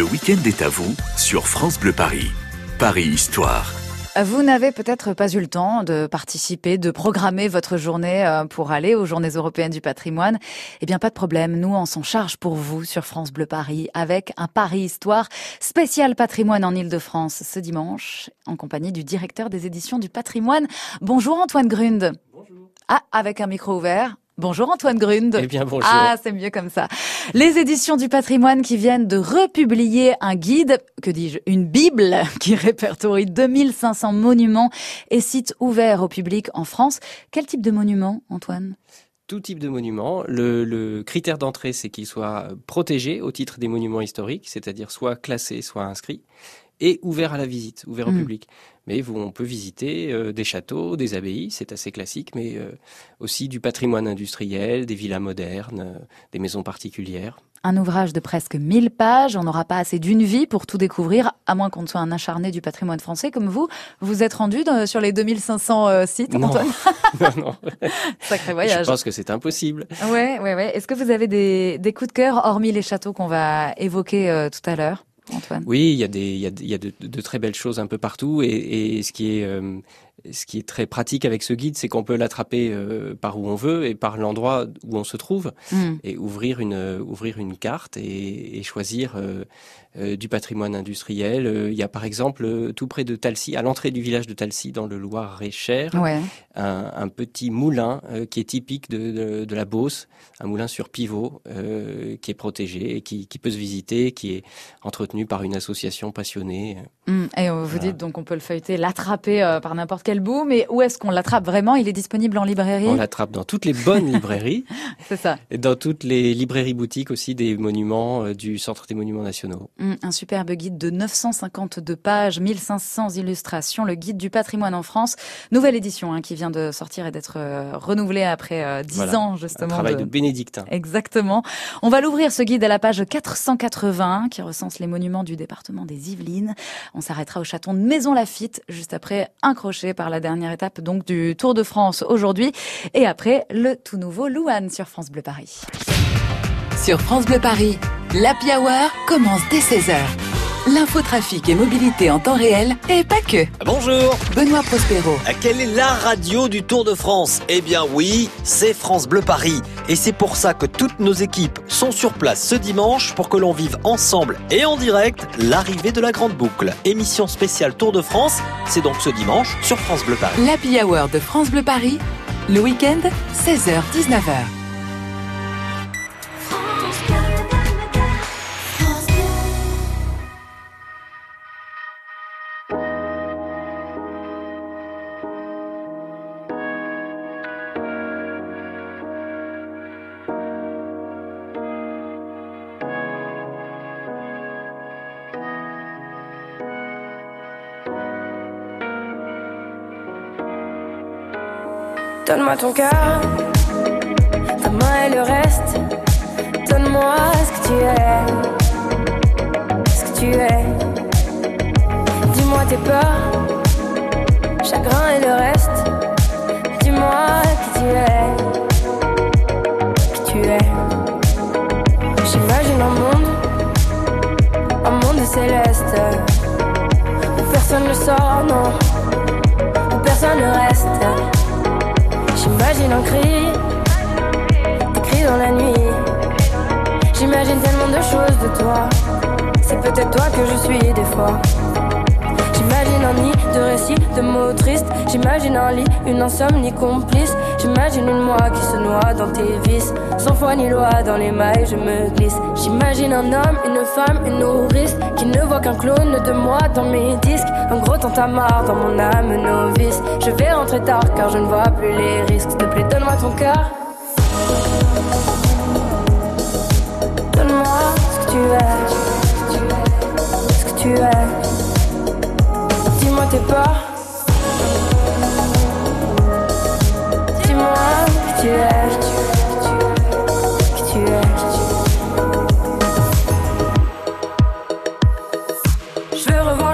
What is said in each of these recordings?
Le week-end est à vous sur France Bleu Paris. Paris Histoire. Vous n'avez peut-être pas eu le temps de participer, de programmer votre journée euh, pour aller aux Journées européennes du patrimoine. Eh bien, pas de problème. Nous, on s'en charge pour vous sur France Bleu Paris avec un Paris Histoire spécial patrimoine en Ile-de-France ce dimanche en compagnie du directeur des éditions du patrimoine. Bonjour Antoine Grund. Bonjour. Ah, avec un micro ouvert. Bonjour Antoine Grund. Eh bien bonjour. Ah, c'est mieux comme ça. Les éditions du patrimoine qui viennent de republier un guide, que dis-je, une bible qui répertorie 2500 monuments et sites ouverts au public en France. Quel type de monuments, Antoine? Tout type de monuments. Le, le critère d'entrée, c'est qu'il soit protégé au titre des monuments historiques, c'est-à-dire soit classé, soit inscrit et ouvert à la visite, ouvert au hmm. public. Mais vous, on peut visiter euh, des châteaux, des abbayes, c'est assez classique, mais euh, aussi du patrimoine industriel, des villas modernes, euh, des maisons particulières. Un ouvrage de presque 1000 pages, on n'aura pas assez d'une vie pour tout découvrir, à moins qu'on ne soit un acharné du patrimoine français comme vous. Vous êtes rendu sur les 2500 sites, Antoine Non, non. Sacré voyage. Je pense que c'est impossible. Ouais, ouais, ouais. Est-ce que vous avez des, des coups de cœur, hormis les châteaux qu'on va évoquer tout à l'heure? Oui, il y a, des, il y a, il y a de, de, très belles choses un peu partout et, et ce qui est euh, ce qui est très pratique avec ce guide, c'est qu'on peut l'attraper euh, par où on veut et par l'endroit où on se trouve hmm. et ouvrir une ouvrir une carte et, et choisir euh, du patrimoine industriel. il y a par exemple tout près de Talcy, à l'entrée du village de Talcy dans le Loir-et-Cher, un, un, petit moulin qui est typique de, de, de, la Beauce, un moulin sur pivot qui est protégé et qui, qui, peut se visiter, qui est entretenu par une association passionnée. Hmm. Et vous dites donc on peut le feuilleter, l'attraper par n'importe quel bout, mais où est-ce qu'on l'attrape vraiment? Il est disponible en librairie? On l'attrape dans toutes les bonnes librairies. C'est ça. Et dans toutes les librairies boutiques aussi des monuments euh, du Centre des Monuments Nationaux. Hum, un superbe guide de 952 pages, 1500 illustrations, le guide du patrimoine en France. Nouvelle édition hein, qui vient de sortir et d'être euh, renouvelée après 10 euh, ans justement. Un travail de, de bénédictin. Exactement. On va l'ouvrir ce guide à la page 480 qui recense les monuments du département des Yvelines. On s'arrêtera au château de Maison Lafitte juste après un crochet par la dernière étape donc du Tour de France aujourd'hui. Et après, le tout nouveau Louane sur France Bleu Paris. Sur France Bleu Paris, l'Happy Hour commence dès 16h. L'infotrafic et mobilité en temps réel et pas que. Bonjour Benoît Prospero. Quelle est la radio du Tour de France? Eh bien oui, c'est France Bleu Paris. Et c'est pour ça que toutes nos équipes sont sur place ce dimanche pour que l'on vive ensemble et en direct l'arrivée de la Grande Boucle. Émission spéciale Tour de France, c'est donc ce dimanche sur France Bleu Paris. L'Happy Hour de France Bleu Paris, le week-end, 16h-19h. Donne-moi ton cœur, ta main et le reste. Donne-moi ce que tu es, ce que tu es. Dis-moi tes peurs, chagrin et le reste. Dis-moi qui tu es, qui tu es. J'imagine un monde, un monde céleste. Où personne ne sort, non, où personne ne reste. J'imagine un cri, des cris dans la nuit. J'imagine tellement de choses de toi. C'est peut-être toi que je suis des fois. J'imagine un nid de récits, de mots tristes. J'imagine un lit, une insomnie complice. Dans tes vices. Sans foi ni loi, dans les mailles, je me glisse. J'imagine un homme, une femme, une nourrice. Qui ne voit qu'un clone de moi dans mes disques. Un gros tantamar dans mon âme novice. Je vais rentrer tard car je ne vois plus les risques. S'il te plaît, donne-moi ton cœur. Donne-moi ce que tu es. Ce que tu es tes peurs. Dis-moi qui tu es, Je veux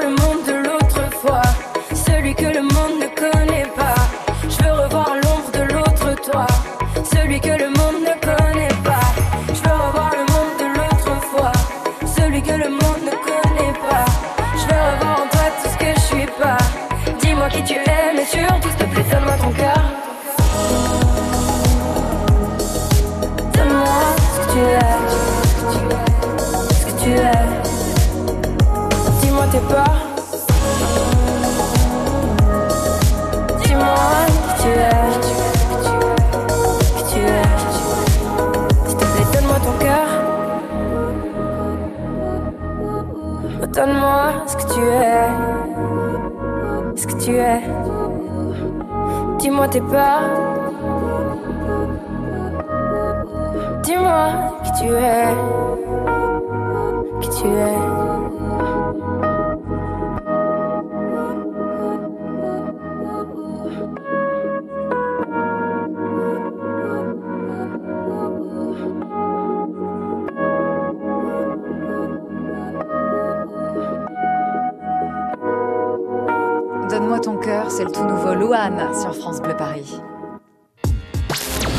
ton cœur, c'est le tout nouveau Louane sur France Bleu Paris.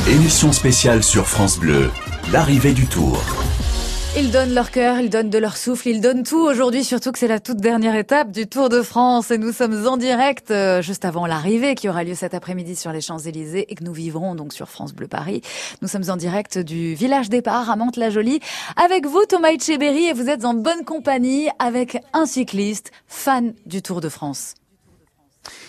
Émission spéciale sur France Bleu, l'arrivée du Tour. Ils donnent leur cœur, ils donnent de leur souffle, ils donnent tout aujourd'hui, surtout que c'est la toute dernière étape du Tour de France et nous sommes en direct euh, juste avant l'arrivée qui aura lieu cet après-midi sur les Champs-Élysées et que nous vivrons donc sur France Bleu Paris. Nous sommes en direct du village départ à Mantes-la-Jolie avec vous Thomas Etcheberry et vous êtes en bonne compagnie avec un cycliste fan du Tour de France.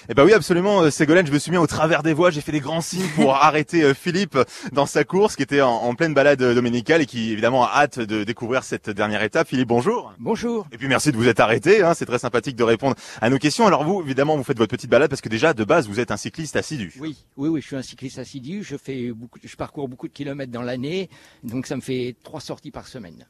Eh ben oui, absolument, euh, Ségolène, je me suis mis au travers des voies, j'ai fait des grands signes pour arrêter euh, Philippe dans sa course qui était en, en, pleine balade euh, dominicale et qui évidemment a hâte de découvrir cette dernière étape. Philippe, bonjour. Bonjour. Et puis merci de vous être arrêté, hein, c'est très sympathique de répondre à nos questions. Alors vous, évidemment, vous faites votre petite balade parce que déjà de base, vous êtes un cycliste assidu. Oui, oui, oui, je suis un cycliste assidu, je fais beaucoup, je parcours beaucoup de kilomètres dans l'année, donc ça me fait trois sorties par semaine.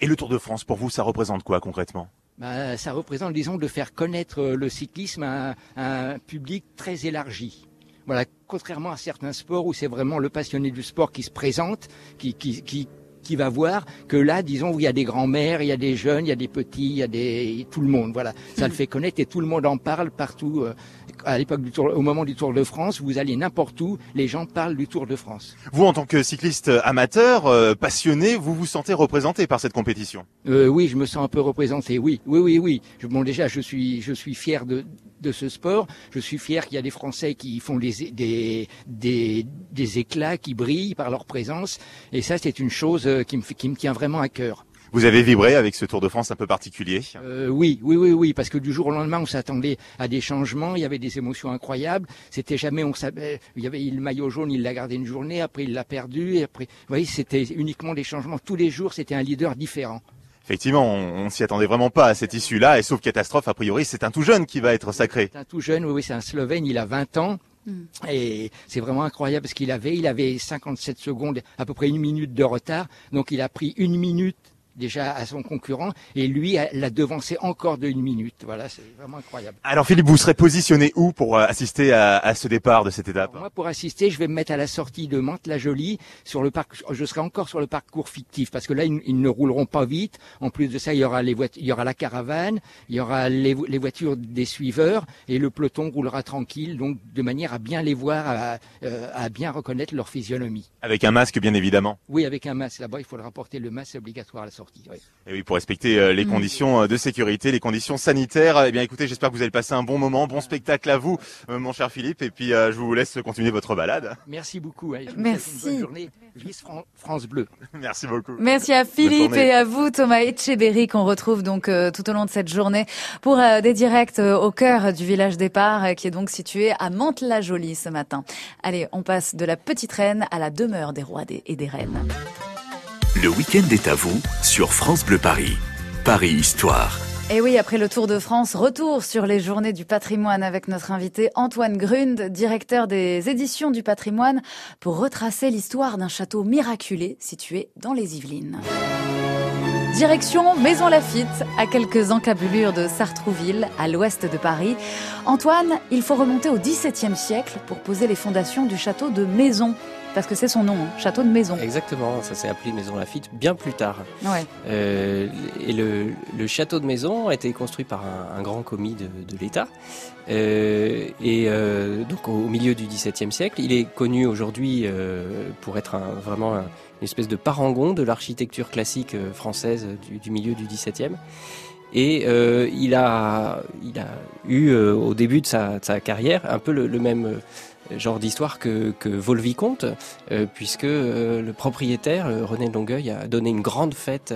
Et le Tour de France, pour vous, ça représente quoi concrètement? Bah, ça représente, disons, de faire connaître le cyclisme à, à un public très élargi. Voilà, contrairement à certains sports où c'est vraiment le passionné du sport qui se présente, qui, qui, qui, qui va voir que là, disons, où il y a des grands-mères, il y a des jeunes, il y a des petits, il y a des tout le monde. Voilà, ça le fait connaître et tout le monde en parle partout. À l'époque du Tour, au moment du Tour de France, vous allez n'importe où, les gens parlent du Tour de France. Vous, en tant que cycliste amateur, euh, passionné, vous vous sentez représenté par cette compétition? Euh, Oui, je me sens un peu représenté. Oui, oui, oui, oui. Bon, déjà, je suis, je suis fier de de ce sport. Je suis fier qu'il y a des Français qui font des, des, des, des éclats, qui brillent par leur présence. Et ça, c'est une chose qui me, qui me tient vraiment à cœur. Vous avez vibré avec ce Tour de France un peu particulier? Euh, Oui, oui, oui, oui, parce que du jour au lendemain, on s'attendait à des changements. Il y avait des émotions incroyables. C'était jamais, on savait, il y avait le maillot jaune, il l'a gardé une journée, après il l'a perdu, et après, vous voyez, c'était uniquement des changements. Tous les jours, c'était un leader différent. Effectivement, on, on s'y attendait vraiment pas à cette issue-là, et sauf catastrophe, a priori, c'est un tout jeune qui va être sacré. C'est un tout jeune, oui, oui c'est un Slovène, il a 20 ans. Mm. Et c'est vraiment incroyable parce qu'il avait, il avait 57 secondes, à peu près une minute de retard. Donc il a pris une minute déjà à son concurrent et lui l'a devancé encore de une minute. Voilà, c'est vraiment incroyable. Alors Philippe, vous serez positionné où pour assister à, à ce départ de cette étape? Alors Moi, pour assister, je vais me mettre à la sortie de Mantes-la-Jolie sur le parc. Je serai encore sur le parcours fictif parce que là, ils, ils, ne rouleront pas vite. En plus de ça, il y aura les voitures, il y aura la caravane, il y aura les, les, voitures des suiveurs et le peloton roulera tranquille, donc de manière à bien les voir, à, à bien reconnaître leur physionomie. Avec un masque, bien évidemment. Oui, avec un masque. Là-bas, il faudra porter le masque obligatoire à la sortie. Oui. Et oui, pour respecter euh, les mmh. conditions de sécurité, les conditions sanitaires. Eh bien, écoutez, j'espère que vous allez passer un bon moment, bon spectacle à vous, euh, mon cher Philippe. Et puis, euh, je vous laisse continuer votre balade. Merci beaucoup. Hein. Merci. Une bonne journée. Vice France Bleu. Merci beaucoup. Merci à Philippe et à vous, Thomas Etcheberry, qu'on retrouve donc euh, tout au long de cette journée pour euh, des directs euh, au cœur du village départ, qui est donc situé à Mantes-la-Jolie ce matin. Allez, on passe de la petite reine à la demeure des rois et des reines. Le week-end est à vous sur France Bleu Paris. Paris Histoire. Et oui, après le Tour de France, retour sur les journées du patrimoine avec notre invité Antoine Grund, directeur des éditions du patrimoine, pour retracer l'histoire d'un château miraculé situé dans les Yvelines. Direction Maison Lafitte, à quelques encablures de Sartrouville, à l'ouest de Paris. Antoine, il faut remonter au XVIIe siècle pour poser les fondations du château de Maison, parce que c'est son nom, hein, château de maison. Exactement, ça s'est appelé Maison Lafitte bien plus tard. Ouais. Euh, et le, le, château de maison a été construit par un, un grand commis de, de l'État. Euh, et euh, donc au milieu du XVIIe siècle, il est connu aujourd'hui pour être un, vraiment un, une espèce de parangon de l'architecture classique française du, du milieu du XVIIe. Et euh, il, a, il a eu euh, au début de sa, de sa, carrière un peu le, le même genre d'histoire que, que Volvicomte, euh, puisque euh, le propriétaire, René Longueuil, a donné une grande fête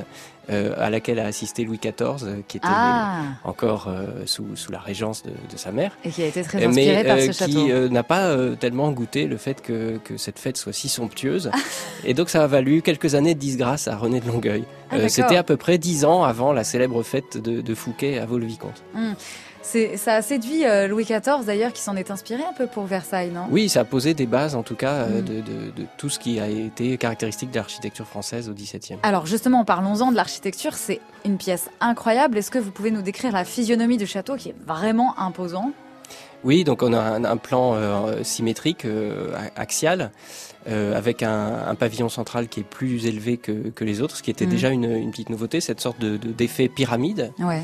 euh, à laquelle a assisté Louis XIV, qui était Ah. encore sous, sous la régence de, de sa mère. Et qui a été très inspiré mais par euh, ce qui euh, n'a pas euh, tellement goûté le fait que, que cette fête soit si somptueuse. et donc ça a valu quelques années de disgrâce à René de Longueuil. Ah, Euh. C'était à peu près dix ans avant la célèbre fête de, de Fouquet à Vaux-le-Vicomte. Hmm. C'est, ça a séduit euh, Louis XIV d'ailleurs, qui s'en est inspiré un peu pour Versailles, non? Oui, ça a posé des bases en tout cas euh, Mm. de, de- de tout ce qui a été caractéristique de l'architecture française au XVIIe. Alors justement, parlons-en de l'architecture. C'est une pièce incroyable. Est-ce que vous pouvez nous décrire la physionomie du château qui est vraiment imposant? Oui, donc on a un, un plan euh, symétrique, euh, axial, euh, avec un, un pavillon central qui est plus élevé que, que les autres, ce qui était Mhm. déjà une, une petite nouveauté, cette sorte de- de- d'effet pyramide. Ouais.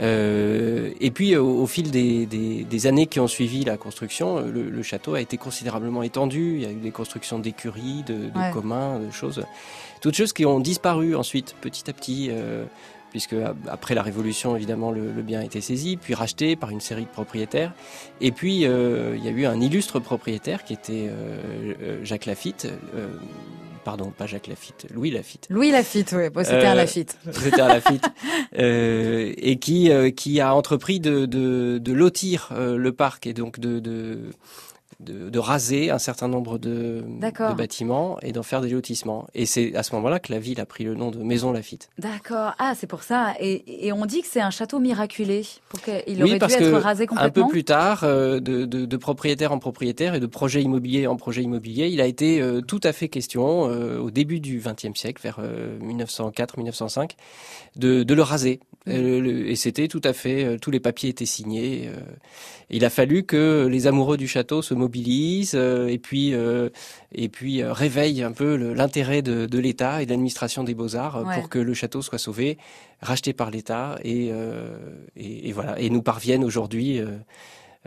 Euh, et puis au, au fil des, des- des années qui ont suivi la construction, euh, le, le château a été considérablement étendu. Il y a eu des constructions d'écuries, de, de Ouais. communs, de choses, toutes choses qui ont disparu ensuite, petit à petit. euh, Puisque après la Révolution, évidemment, le, le bien a été saisi, puis racheté par une série de propriétaires. Et puis, euh, il y a eu un illustre propriétaire qui était euh, euh, Jacques Lafitte. euh, pardon, pas Jacques Lafitte, Louis Lafitte. Louis Lafitte, oui. Bon, c'était un Euh, Lafitte. C'était à Lafitte. Euh, et qui, euh, qui a entrepris de, de, de lotir le parc et donc de, de, de, de raser un certain nombre de, bâtiments et d'en faire des lotissements. Et c'est à ce moment-là que la ville a pris le nom de Maison Lafitte. D'accord. Ah, c'est pour ça. Et, et on dit que c'est un château miraculé. Pour qu'il Oui, aurait parce dû être que rasé Un peu complètement. plus tard, euh, de, propriétaire en propriétaire et de projet immobilier en projet immobilier, il a été euh, tout à fait question, euh, au début du XXe siècle, vers 1904-1905, de, le raser. Mm. Le- et c'était tout à fait, tous les papiers étaient signés. il a fallu que les amoureux du château se mobilisent euh, et puis, euh, et puis euh, réveillent un peu l'intérêt de, de l'État et de l'administration des beaux-arts euh, Ouais. pour que le château soit sauvé, racheté par l'État et, et, et voilà, et nous parviennent aujourd'hui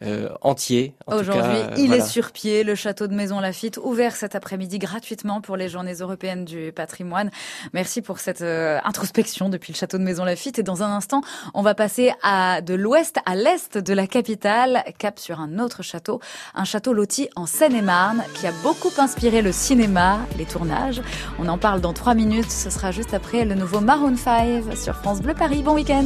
euh, entier. en Aujourd'hui, euh, il voilà. est sur pied, le château de Maison Lafitte, ouvert cet après-midi gratuitement pour les journées européennes du patrimoine. Merci pour cette euh, introspection depuis le château de Maison Lafitte. Et dans un instant, on va passer à, de l'ouest à l'est de la capitale, cap sur un autre château, un château loti en Seine-et-Marne qui a beaucoup inspiré le cinéma, les tournages. On en parle dans trois minutes. Ce sera juste après le nouveau Maroon 5 sur France Bleu Paris. Bon week-end.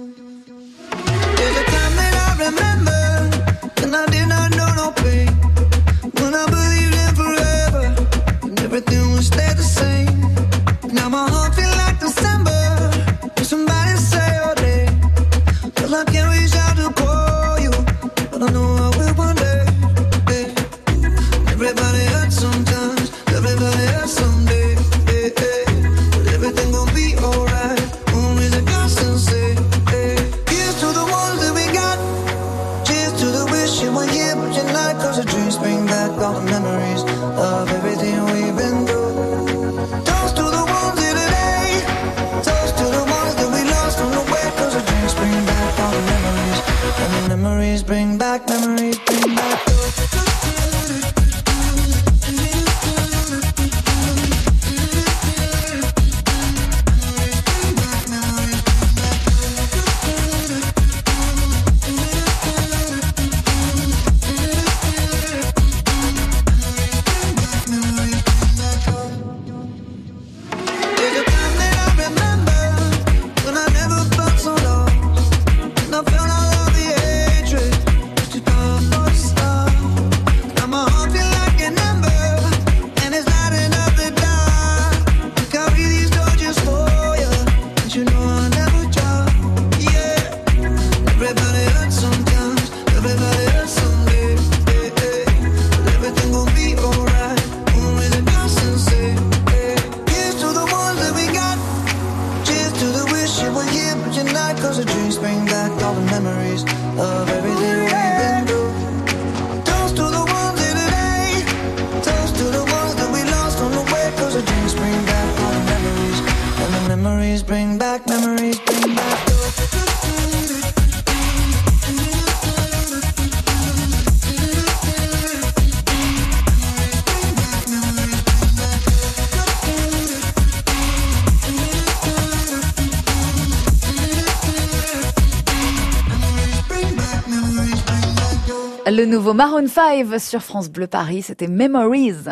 Le nouveau Maroon 5 sur France Bleu Paris, c'était Memories.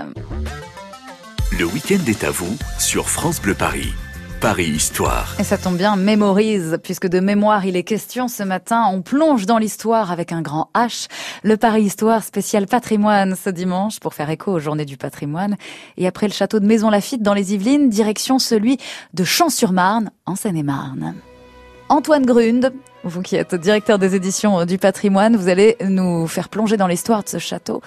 Le week-end est à vous sur France Bleu Paris. Paris Histoire. Et ça tombe bien, mémorise, puisque de mémoire il est question ce matin. On plonge dans l'histoire avec un grand H. Le Paris Histoire spécial patrimoine ce dimanche pour faire écho aux journées du patrimoine. Et après le château de Maison Lafitte dans les Yvelines, direction celui de Champs-sur-Marne en Seine-et-Marne. Antoine Grund vous qui êtes directeur des éditions du patrimoine, vous allez nous faire plonger dans l'histoire de ce château.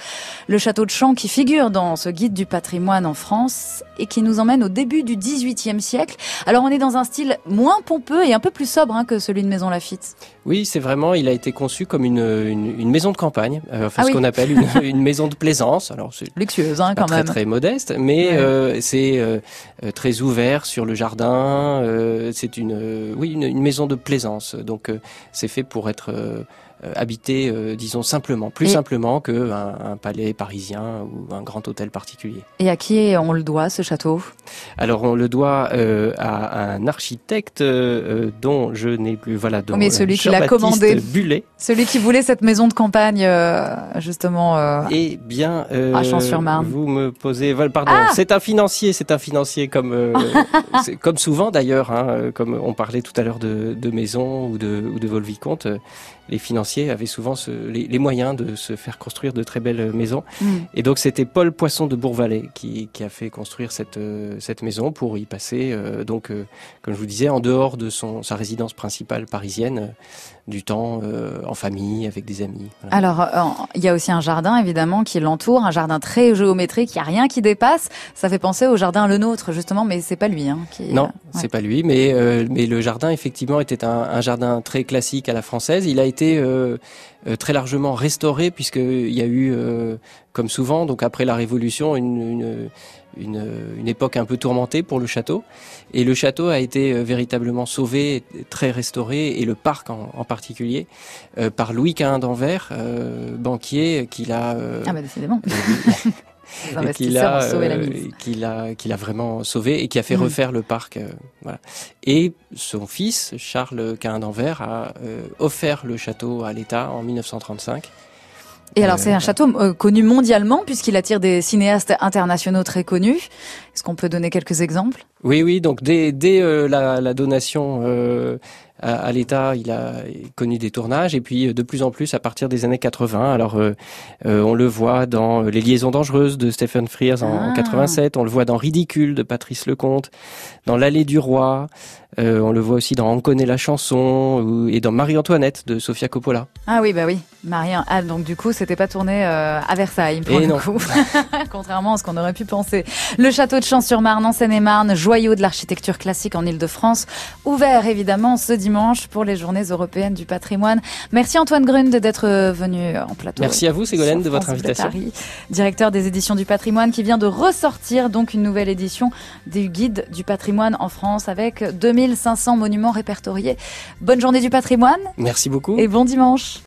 Le château de Champs qui figure dans ce guide du patrimoine en France et qui nous emmène au début du XVIIIe siècle. Alors on est dans un style moins pompeux et un peu plus sobre hein, que celui de Maison Lafitte. Oui, c'est vraiment, il a été conçu comme une, une, maison de campagne, euh, enfin ah ce qu'on appelle une, une, maison de plaisance. Alors c'est luxueuse hein, quand très, même, très modeste, mais euh, c'est euh, très ouvert sur le jardin. c'est une, oui, une, maison de plaisance. Donc c'est fait pour être euh, habité, euh, disons simplement, plus simplement qu'un un palais parisien ou un grand hôtel particulier. Et à qui on le doit ce château? Alors on le doit euh, à un architecte dont je n'ai plus, voilà, dont, mais celui qui l'a commandé, Bullet. celui qui voulait cette maison de campagne justement. Eh bien, à Champs-sur-Marne. Vous me posez, pardon, ah c'est un financier, c'est un financier comme comme souvent d'ailleurs, hein, comme on parlait tout à l'heure de, de maison ou de ou de Volvicomte les financiers avaient souvent les, moyens de se faire construire de très belles maisons. Mm. Et donc c'était Paul Poisson de Bourvalet qui, a fait construire cette, euh, cette maison pour y passer, euh, donc, euh, comme je vous disais, en dehors de son, sa résidence principale parisienne, du temps en famille, avec des amis. Alors, il y a aussi un jardin, évidemment, qui l'entoure, un jardin très géométrique, il n'y a rien qui dépasse. Ça fait penser au jardin Le Nôtre, justement, mais c'est pas lui. Hein, qui, non, c'est pas lui, mais, mais le jardin, effectivement, était un, un, jardin très classique à la française. Il a été euh, euh, très largement restauré puisqu'il y a eu, euh, comme souvent, donc après la Révolution, une, une, une, époque un peu tourmentée pour le château. Et le château a été véritablement sauvé, très restauré, et le parc en, particulier, par Louis Quint d'Anvers, banquier, qui l'a... ah bah décidément qu'il a, euh, qu'il a, qu'il a vraiment sauvé et qui a fait mm. refaire le parc. Euh, voilà. Et son fils, Charles Quint d'Anvers, a euh, offert le château à l'État en 1935. Et alors c'est un château connu mondialement puisqu'il attire des cinéastes internationaux très connus. Est-ce qu'on peut donner quelques exemples? Oui, oui. Donc dès, dès la, la, donation à, l'État, il a connu des tournages et puis euh, de plus en plus à partir des années 80. Alors euh, euh, on le voit dans Les liaisons dangereuses de Stephen Frears en, 87, ah. on le voit dans Ridicule de Patrice Lecomte, dans L'allée du roi, on le voit aussi dans On connaît la chanson et dans Marie-Antoinette de Sofia Coppola. Ah oui, bah oui, Marie. Ah donc du coup, c'était pas tourné à Versailles pour le coup, contrairement à ce qu'on aurait pu penser. Le château de Champs-sur-Marne en Seine-et-Marne, joyau de l'architecture classique en Île-de-France, ouvert évidemment ce dimanche pour les journées européennes du patrimoine. Merci Antoine Grund d'être venu en plateau. Merci à vous Ségolène de votre invitation. directeur des éditions du patrimoine qui vient de ressortir donc une nouvelle édition du guide du patrimoine en France avec 2500 monuments répertoriés. Bonne journée du patrimoine. Merci beaucoup. Et bon dimanche.